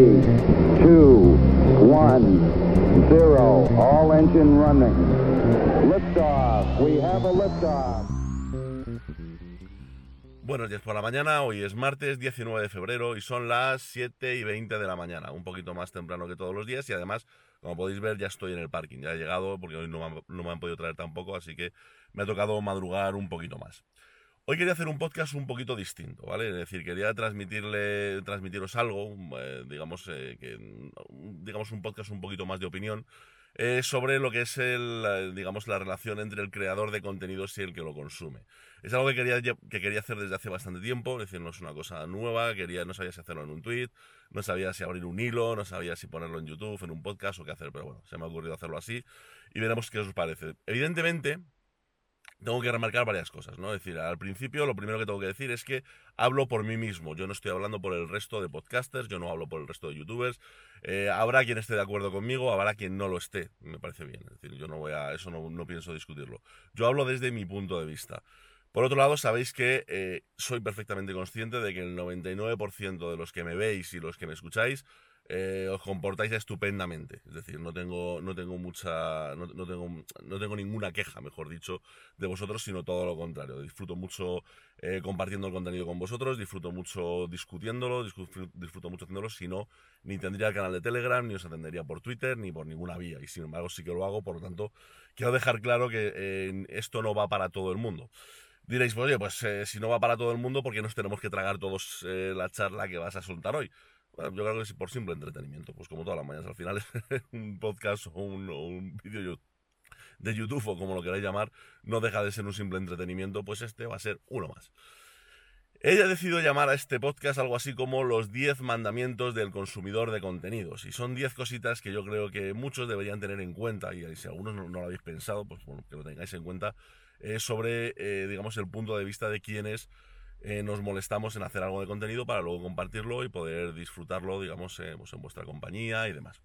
Three, two, one, zero. All engine running. Liftoff. We have a liftoff. Buenos días por la mañana, hoy es martes 19 de febrero y son las 7 y 20 de la mañana, un poquito más temprano que todos los días y además, como podéis ver, ya estoy en el parking, ya he llegado porque hoy no me han, no me han podido traer tampoco, así que me ha tocado madrugar un poquito más. Hoy quería hacer un podcast un poquito distinto, ¿vale? Es decir, quería transmitirle, transmitiros algo, eh, digamos, eh, que, digamos, un podcast un poquito más de opinión, eh, sobre lo que es el, digamos, la relación entre el creador de contenidos y el que lo consume. Es algo que quería, que quería hacer desde hace bastante tiempo, es decir, no es una cosa nueva, quería, no sabía si hacerlo en un tweet, no sabía si abrir un hilo, no sabía si ponerlo en YouTube, en un podcast o qué hacer, pero bueno, se me ha ocurrido hacerlo así y veremos qué os parece. Evidentemente, tengo que remarcar varias cosas, ¿no? Es decir, al principio lo primero que tengo que decir es que hablo por mí mismo, yo no estoy hablando por el resto de podcasters, yo no hablo por el resto de youtubers, eh, habrá quien esté de acuerdo conmigo, habrá quien no lo esté, me parece bien, es decir, yo no voy a, eso no, pienso discutirlo, yo hablo desde mi punto de vista. Por otro lado, sabéis que eh, soy perfectamente consciente de que el 99% de los que me veis y los que me escucháis eh, os comportáis estupendamente. Es decir, no tengo, no tengo mucha, no, tengo, no tengo ninguna queja, mejor dicho, de vosotros, sino todo lo contrario. Disfruto mucho eh, compartiendo el contenido con vosotros, disfruto mucho discutiéndolo, disfruto, mucho haciéndolo, si no, ni tendría el canal de Telegram, ni os atendería por Twitter, ni por ninguna vía. Y sin embargo, sí que lo hago, por lo tanto, quiero dejar claro que eh, esto no va para todo el mundo. Diréis, pues oye, pues si no va para todo el mundo, ¿por qué nos tenemos que tragar todos la charla que vas a soltar hoy? Yo creo que es por simple entretenimiento, pues como todas las mañanas. Al final es un podcast o un, vídeo de YouTube o como lo queráis llamar, no deja de ser un simple entretenimiento, pues este va a ser uno más. Ella decidido llamar a este podcast algo así como los 10 mandamientos del consumidor de contenidos. Y son 10 cositas que yo creo que muchos deberían tener en cuenta. Y si algunos no, lo habéis pensado, pues bueno, que lo tengáis en cuenta. Eh, sobre, eh, digamos, el punto de vista de quienes eh, nos molestamos en hacer algo de contenido para luego compartirlo y poder disfrutarlo, digamos, pues en vuestra compañía y demás.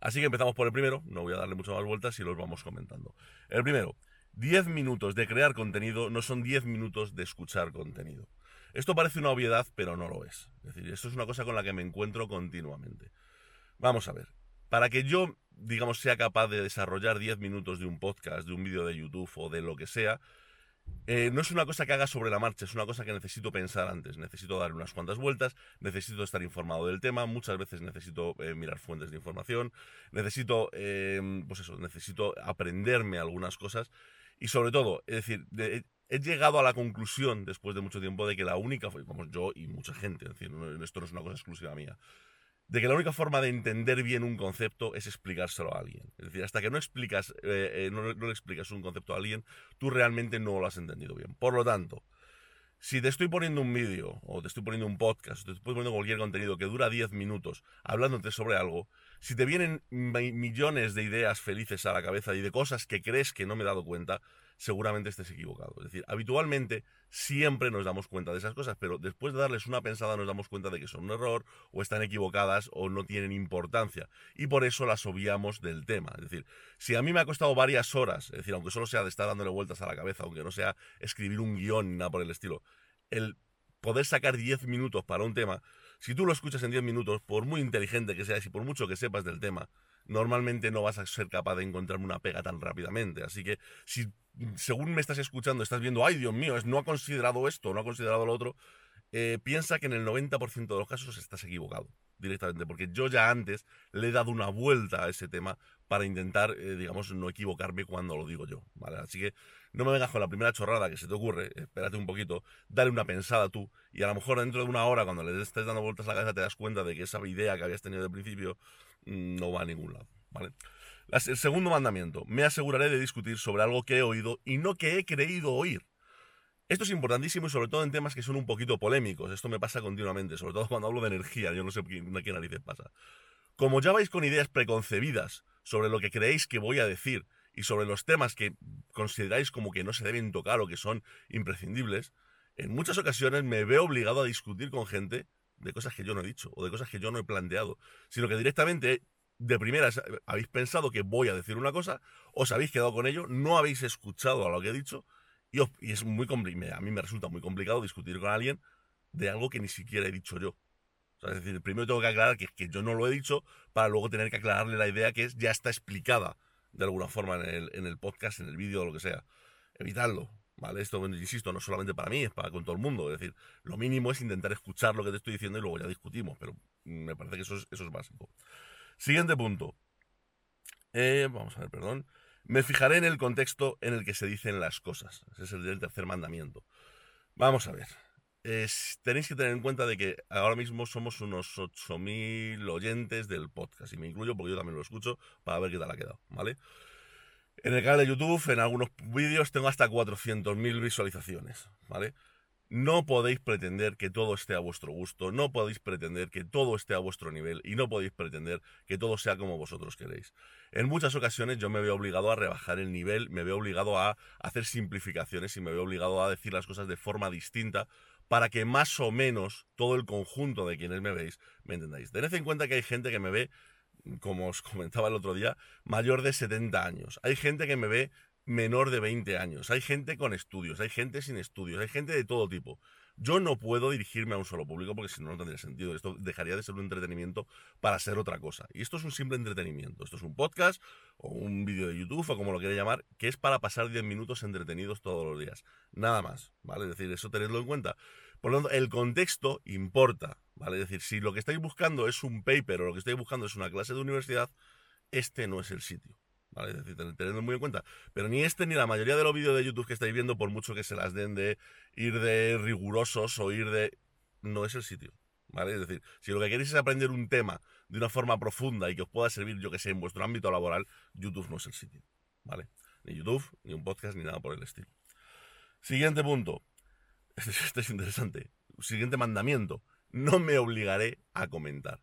Así que empezamos por el primero, no voy a darle muchas más vueltas y los vamos comentando. El primero, 10 minutos de crear contenido no son 10 minutos de escuchar contenido. Esto parece una obviedad, pero no lo es. Es decir, esto es una cosa con la que me encuentro continuamente. Vamos a ver, para que yo, digamos, sea capaz de desarrollar 10 minutos de un podcast, de un vídeo de YouTube o de lo que sea, eh, no es una cosa que haga sobre la marcha, es una cosa que necesito pensar antes. Necesito dar unas cuantas vueltas, necesito estar informado del tema, muchas veces necesito eh, mirar fuentes de información, necesito, em, pues eso, necesito aprenderme algunas cosas y sobre todo, es decir, he llegado a la conclusión después de mucho tiempo de que la única, vamos, yo y mucha gente, es decir, esto no es una cosa exclusiva mía, de que la única forma de entender bien un concepto es explicárselo a alguien. Es decir, hasta que no explicas, eh, eh, no, le explicas un concepto a alguien, tú realmente no lo has entendido bien. Por lo tanto, si te estoy poniendo un vídeo, o te estoy poniendo un podcast, o te estoy poniendo cualquier contenido que dura 10 minutos hablándote sobre algo, si te vienen millones de ideas felices a la cabeza y de cosas que crees que no me he dado cuenta, seguramente estés equivocado. Es decir, habitualmente siempre nos damos cuenta de esas cosas, pero después de darles una pensada nos damos cuenta de que son un error o están equivocadas o no tienen importancia. Y por eso las obviamos del tema. Es decir, si a mí me ha costado varias horas, es decir, aunque solo sea de estar dándole vueltas a la cabeza, aunque no sea escribir un guion ni nada por el estilo, el poder sacar 10 minutos para un tema, si tú lo escuchas en 10 minutos, por muy inteligente que seas y por mucho que sepas del tema, normalmente no vas a ser capaz de encontrarme una pega tan rápidamente. Así que si según me estás escuchando estás viendo, ay Dios mío, no ha considerado esto, no ha considerado lo otro, eh, piensa que en el 90% de los casos estás equivocado directamente, porque yo ya antes le he dado una vuelta a ese tema para intentar, eh, digamos, no equivocarme cuando lo digo yo, ¿vale? Así que no me vengas con la primera chorrada que se te ocurre, espérate un poquito, dale una pensada tú, y a lo mejor dentro de una hora, cuando le estés dando vueltas a la cabeza, te das cuenta de que esa idea que habías tenido de principio mm, no va a ningún lado, ¿vale? El segundo mandamiento, me aseguraré de discutir sobre algo que he oído y no que he creído oír. Esto es importantísimo y sobre todo en temas que son un poquito polémicos. Esto me pasa continuamente, sobre todo cuando hablo de energía. Yo no sé qué, qué narices pasa. Como ya vais con ideas preconcebidas sobre lo que creéis que voy a decir y sobre los temas que consideráis como que no se deben tocar o que son imprescindibles, en muchas ocasiones me veo obligado a discutir con gente de cosas que yo no he dicho o de cosas que yo no he planteado, sino que directamente de primeras habéis pensado que voy a decir una cosa, os habéis quedado con ello, no habéis escuchado a lo que he dicho y, es muy a mí me resulta muy complicado discutir con alguien de algo que ni siquiera he dicho yo. es decir, primero tengo que aclarar que, yo no lo he dicho para luego tener que aclararle la idea que es ya está explicada de alguna forma en el, podcast, en el vídeo o lo que sea. Evitadlo, ¿vale? Esto, insisto, no solamente para mí, es para con todo el mundo. Es decir, lo mínimo es intentar escuchar lo que te estoy diciendo y luego ya discutimos, pero me parece que eso es, eso es básico. Siguiente punto. Eh, vamos a ver, perdón. Me fijaré en el contexto en el que se dicen las cosas. Ese es el tercer mandamiento. Vamos a ver. tenéis que tener en cuenta de que ahora mismo somos unos 8.000 oyentes del podcast. Y me incluyo porque yo también lo escucho para ver qué tal ha quedado, ¿vale? En el canal de YouTube, en algunos vídeos, tengo hasta 400.000 visualizaciones, ¿vale? No podéis pretender que todo esté a vuestro gusto, no podéis pretender que todo esté a vuestro nivel y no podéis pretender que todo sea como vosotros queréis. En muchas ocasiones yo me veo obligado a rebajar el nivel, me veo obligado a hacer simplificaciones y me veo obligado a decir las cosas de forma distinta para que más o menos todo el conjunto de quienes me veis me entendáis. Tened en cuenta que hay gente que me ve como os comentaba el otro día, mayor de 70 años. Hay gente que me ve menor de 20 años. Hay gente con estudios, hay gente sin estudios, hay gente de todo tipo. Yo no puedo dirigirme a un solo público porque si no, no tendría sentido. Esto dejaría de ser un entretenimiento para ser otra cosa. Y esto es un simple entretenimiento. Esto es un podcast o un vídeo de YouTube o como lo quiera llamar, que es para pasar 10 minutos entretenidos todos los días. Nada más, ¿vale? Es decir, eso tenedlo en cuenta. Por lo tanto, el contexto importa, ¿vale? Es decir, si lo que estáis buscando es un paper o lo que estáis buscando es una clase de universidad, este no es el sitio. ¿Vale? Es decir, tenedlo muy en cuenta. Pero ni este ni la mayoría de los vídeos de YouTube que estáis viendo, por mucho que se las den de ir de rigurosos o ir de... No es el sitio. ¿Vale? Es decir, si lo que queréis es aprender un tema de una forma profunda y que os pueda servir, yo que sé, en vuestro ámbito laboral, YouTube no es el sitio. ¿Vale? Ni YouTube, ni un podcast, ni nada por el estilo. Siguiente punto. Este, es interesante. Siguiente mandamiento. No me obligaré a comentar.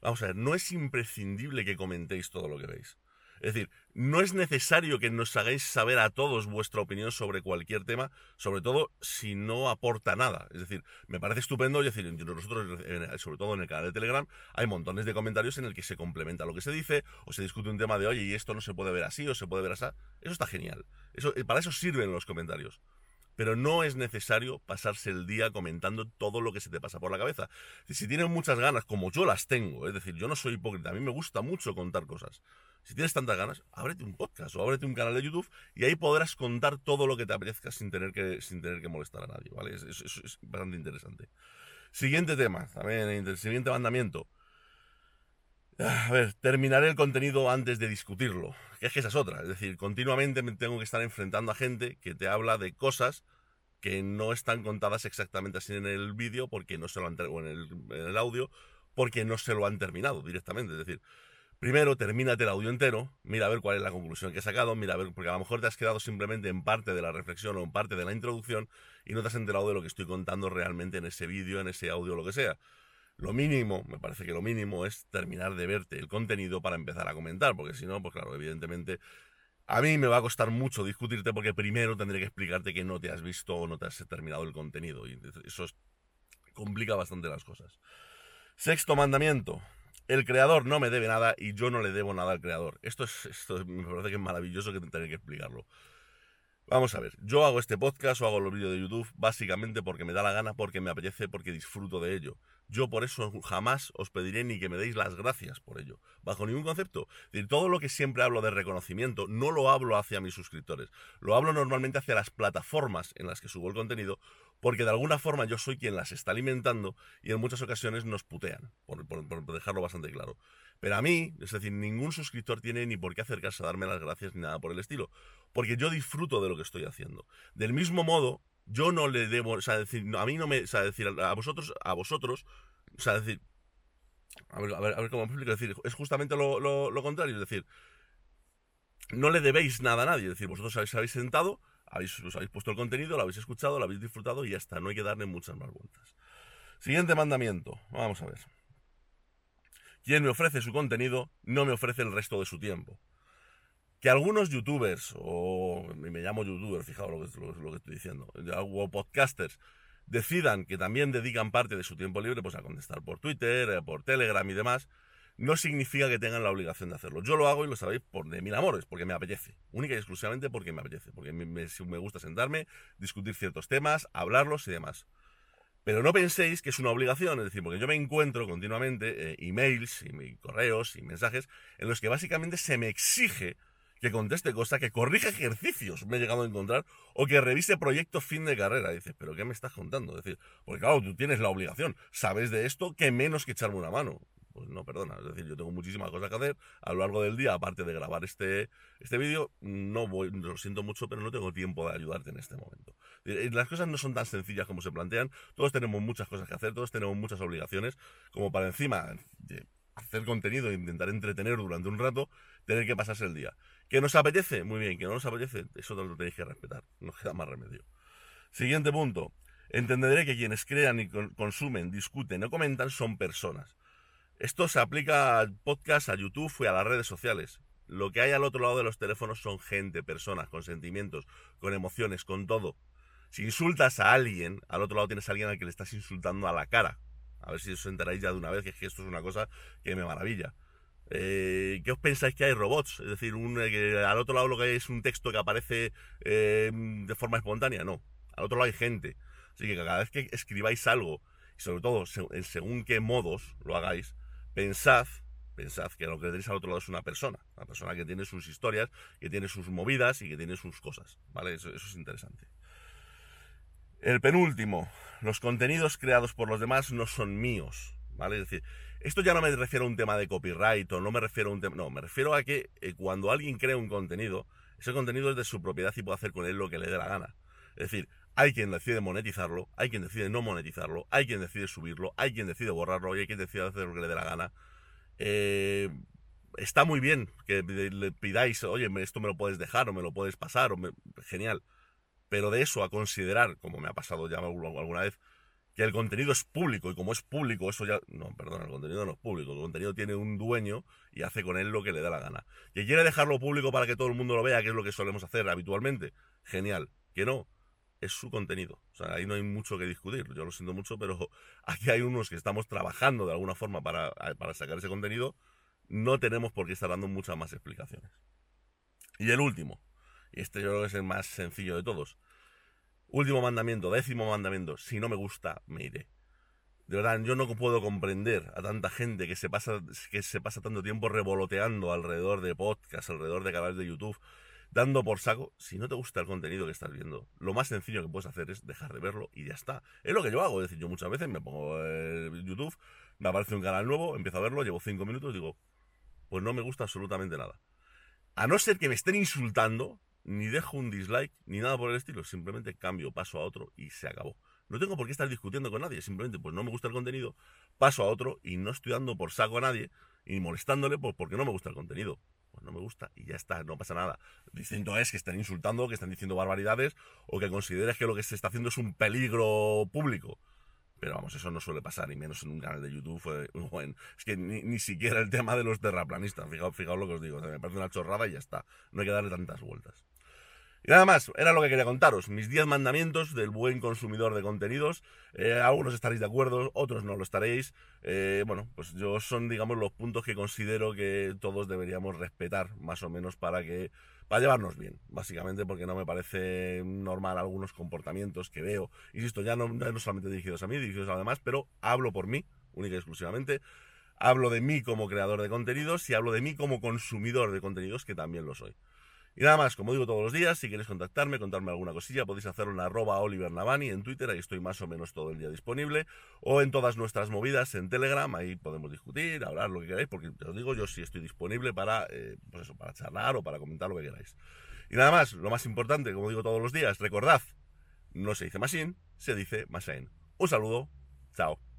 Vamos a ver, no es imprescindible que comentéis todo lo que veis. Es decir, no es necesario que nos hagáis saber a todos vuestra opinión sobre cualquier tema, sobre todo si no aporta nada. Es decir, me parece estupendo, es decir, nosotros, sobre todo en el canal de Telegram, hay montones de comentarios en el que se complementa lo que se dice, o se discute un tema de, oye, y esto no se puede ver así, o se puede ver así. Eso está genial. Eso, para eso sirven los comentarios pero no es necesario pasarse el día comentando todo lo que se te pasa por la cabeza. Si tienes muchas ganas, como yo las tengo, es decir, yo no soy hipócrita, a mí me gusta mucho contar cosas. Si tienes tantas ganas, ábrete un podcast o ábrete un canal de YouTube y ahí podrás contar todo lo que te apetezca sin tener que, sin tener que molestar a nadie, ¿vale? Eso es, bastante interesante. Siguiente tema, también el siguiente mandamiento. A ver, terminaré el contenido antes de discutirlo. Que es que esa es otra. Es decir, continuamente me tengo que estar enfrentando a gente que te habla de cosas que no están contadas exactamente así en el vídeo porque no se lo han o en el audio porque no se lo han terminado directamente. Es decir, primero termínate el audio entero, mira a ver cuál es la conclusión que he sacado, mira a ver, porque a lo mejor te has quedado simplemente en parte de la reflexión o en parte de la introducción y no te has enterado de lo que estoy contando realmente en ese vídeo, en ese audio, lo que sea. Lo mínimo, me parece que lo mínimo es terminar de verte el contenido para empezar a comentar, porque si no, pues claro, evidentemente a mí me va a costar mucho discutirte porque primero tendré que explicarte que no te has visto o no te has terminado el contenido y eso complica bastante las cosas. Sexto mandamiento. El creador no me debe nada y yo no le debo nada al creador. Esto, es, me parece que es maravilloso que tener que explicarlo. Vamos a ver, yo hago este podcast o hago los vídeos de YouTube básicamente porque me da la gana, porque me apetece, porque disfruto de ello. Yo por eso jamás os pediré ni que me deis las gracias por ello, bajo ningún concepto. decir, todo lo que siempre hablo de reconocimiento no lo hablo hacia mis suscriptores, lo hablo normalmente hacia las plataformas en las que subo el contenido, porque de alguna forma yo soy quien las está alimentando y en muchas ocasiones nos putean, por, por dejarlo bastante claro. Pero a mí, es decir, ningún suscriptor tiene ni por qué acercarse a darme las gracias ni nada por el estilo, porque yo disfruto de lo que estoy haciendo. Del mismo modo, yo no le debo, o sea, decir, a mí no me, o sea, decir, a vosotros, a vosotros, o sea, decir, a ver, a ver, a ver cómo me explico, es decir, es justamente lo, contrario, es decir, no le debéis nada a nadie, es decir, vosotros habéis, sentado, habéis, habéis puesto el contenido, lo habéis escuchado, lo habéis disfrutado y ya está, no hay que darle muchas más vueltas. Siguiente mandamiento, vamos a ver. Quien me ofrece su contenido no me ofrece el resto de su tiempo. Que algunos youtubers, o me llamo youtuber, fijaos lo que, lo, que estoy diciendo, o podcasters, decidan que también dedican parte de su tiempo libre pues, a contestar por Twitter, eh, por Telegram y demás, no significa que tengan la obligación de hacerlo. Yo lo hago y lo sabéis por de mil amores, porque me apetece. Única y exclusivamente porque me apetece. Porque me, me gusta sentarme, discutir ciertos temas, hablarlos y demás. Pero no penséis que es una obligación, es decir, porque yo me encuentro continuamente eh, emails y correos y mensajes en los que básicamente se me exige que conteste cosas, que corrija ejercicios, me he llegado a encontrar, o que revise proyectos fin de carrera. dices, ¿pero qué me estás contando? Es decir, porque claro, tú tienes la obligación, sabes de esto, que menos que echarme una mano. Pues no, perdona, es decir, yo tengo muchísimas cosas que hacer a lo largo del día, aparte de grabar este, este vídeo, no voy, lo siento mucho, pero no tengo tiempo de ayudarte en este momento. Las cosas no son tan sencillas como se plantean, todos tenemos muchas cosas que hacer, todos tenemos muchas obligaciones, como para encima de hacer contenido e intentar entretener durante un rato, tener que pasarse el día. ¿Que nos apetece? Muy bien, que no nos apetece, eso lo tenéis que respetar, no queda más remedio. Siguiente punto. Entenderé que quienes crean y consumen, discuten o comentan son personas. Esto se aplica al podcast, a YouTube y a las redes sociales. Lo que hay al otro lado de los teléfonos son gente, personas, con sentimientos, con emociones, con todo. Si insultas a alguien, al otro lado tienes a alguien al que le estás insultando a la cara. A ver si os enteráis ya de una vez, que, que esto es una cosa que me maravilla. Eh, ¿Qué os pensáis que hay robots? Es decir, un, eh, al otro lado lo que es un texto que aparece eh, de forma espontánea. No, al otro lado hay gente. Así que cada vez que escribáis algo, y sobre todo según qué modos lo hagáis, pensad, pensad que lo que tenéis al otro lado es una persona. Una persona que tiene sus historias, que tiene sus movidas y que tiene sus cosas. ¿Vale? Eso es interesante. El penúltimo, los contenidos creados por los demás no son míos. Esto ya no me refiero a un tema de copyright o no me refiero a un tema. No, me refiero a que eh, cuando alguien crea un contenido, ese contenido es de su propiedad y puede hacer con él lo que le dé la gana. Es decir, hay quien decide monetizarlo, hay quien decide no monetizarlo, hay quien decide subirlo, hay quien decide borrarlo y hay quien decide hacer lo que le dé la gana. Eh, está muy bien que le pidáis, oye, esto me lo puedes dejar o me lo puedes pasar, o genial. Pero de eso a considerar, como me ha pasado ya alguna vez, que el contenido es público y como es público, eso ya... No, perdón, el contenido no es público, el contenido tiene un dueño y hace con él lo que le da la gana. Que quiere dejarlo público para que todo el mundo lo vea, que es lo que solemos hacer habitualmente, genial. Que no, es su contenido. O sea, ahí no hay mucho que discutir. Yo lo siento mucho, pero aquí hay unos que estamos trabajando de alguna forma para, para sacar ese contenido. No tenemos por qué estar dando muchas más explicaciones. Y el último, y este yo creo que es el más sencillo de todos Último mandamiento, décimo mandamiento, si no me gusta, me iré. De verdad, yo no puedo comprender a tanta gente que se pasa, que se pasa tanto tiempo revoloteando alrededor de podcasts, alrededor de canales de YouTube, dando por saco. Si no te gusta el contenido que estás viendo, lo más sencillo que puedes hacer es dejar de verlo y ya está. Es lo que yo hago. Es decir, yo muchas veces me pongo en YouTube, me aparece un canal nuevo, empiezo a verlo, llevo cinco minutos y digo, pues no me gusta absolutamente nada. A no ser que me estén insultando, ni dejo un dislike, ni nada por el estilo, simplemente cambio, paso a otro y se acabó. No tengo por qué estar discutiendo con nadie, simplemente pues no me gusta el contenido, paso a otro y no estoy dando por saco a nadie y molestándole pues, porque no me gusta el contenido. Pues no me gusta y ya está, no pasa nada. Distinto es que estén insultando, que estén diciendo barbaridades o que consideres que lo que se está haciendo es un peligro público. Pero vamos, eso no suele pasar, y menos en un canal de YouTube. es que ni, siquiera el tema de los terraplanistas, fijaos, fijaos lo que os digo, me parece una chorrada y ya está. No hay que darle tantas vueltas. Y nada más, era lo que quería contaros, mis 10 mandamientos del buen consumidor de contenidos. Eh, algunos estaréis de acuerdo, otros no lo estaréis. Eh, bueno, pues yo son, digamos, los puntos que considero que todos deberíamos respetar, más o menos, para que para llevarnos bien, básicamente, porque no me parece normal algunos comportamientos que veo. Insisto, ya no, no solamente dirigidos a mí, dirigidos a los demás, pero hablo por mí, única y exclusivamente. Hablo de mí como creador de contenidos y hablo de mí como consumidor de contenidos, que también lo soy. Y nada más, como digo todos los días, si queréis contactarme, contarme alguna cosilla, podéis hacerlo en arroba Oliver Navani en Twitter, ahí estoy más o menos todo el día disponible, o en todas nuestras movidas en Telegram, ahí podemos discutir, hablar lo que queráis, porque os digo, yo sí estoy disponible para, eh, pues eso, para charlar o para comentar lo que queráis. Y nada más, lo más importante, como digo todos los días, recordad, no se dice Masin, se dice Masain. Un saludo, chao.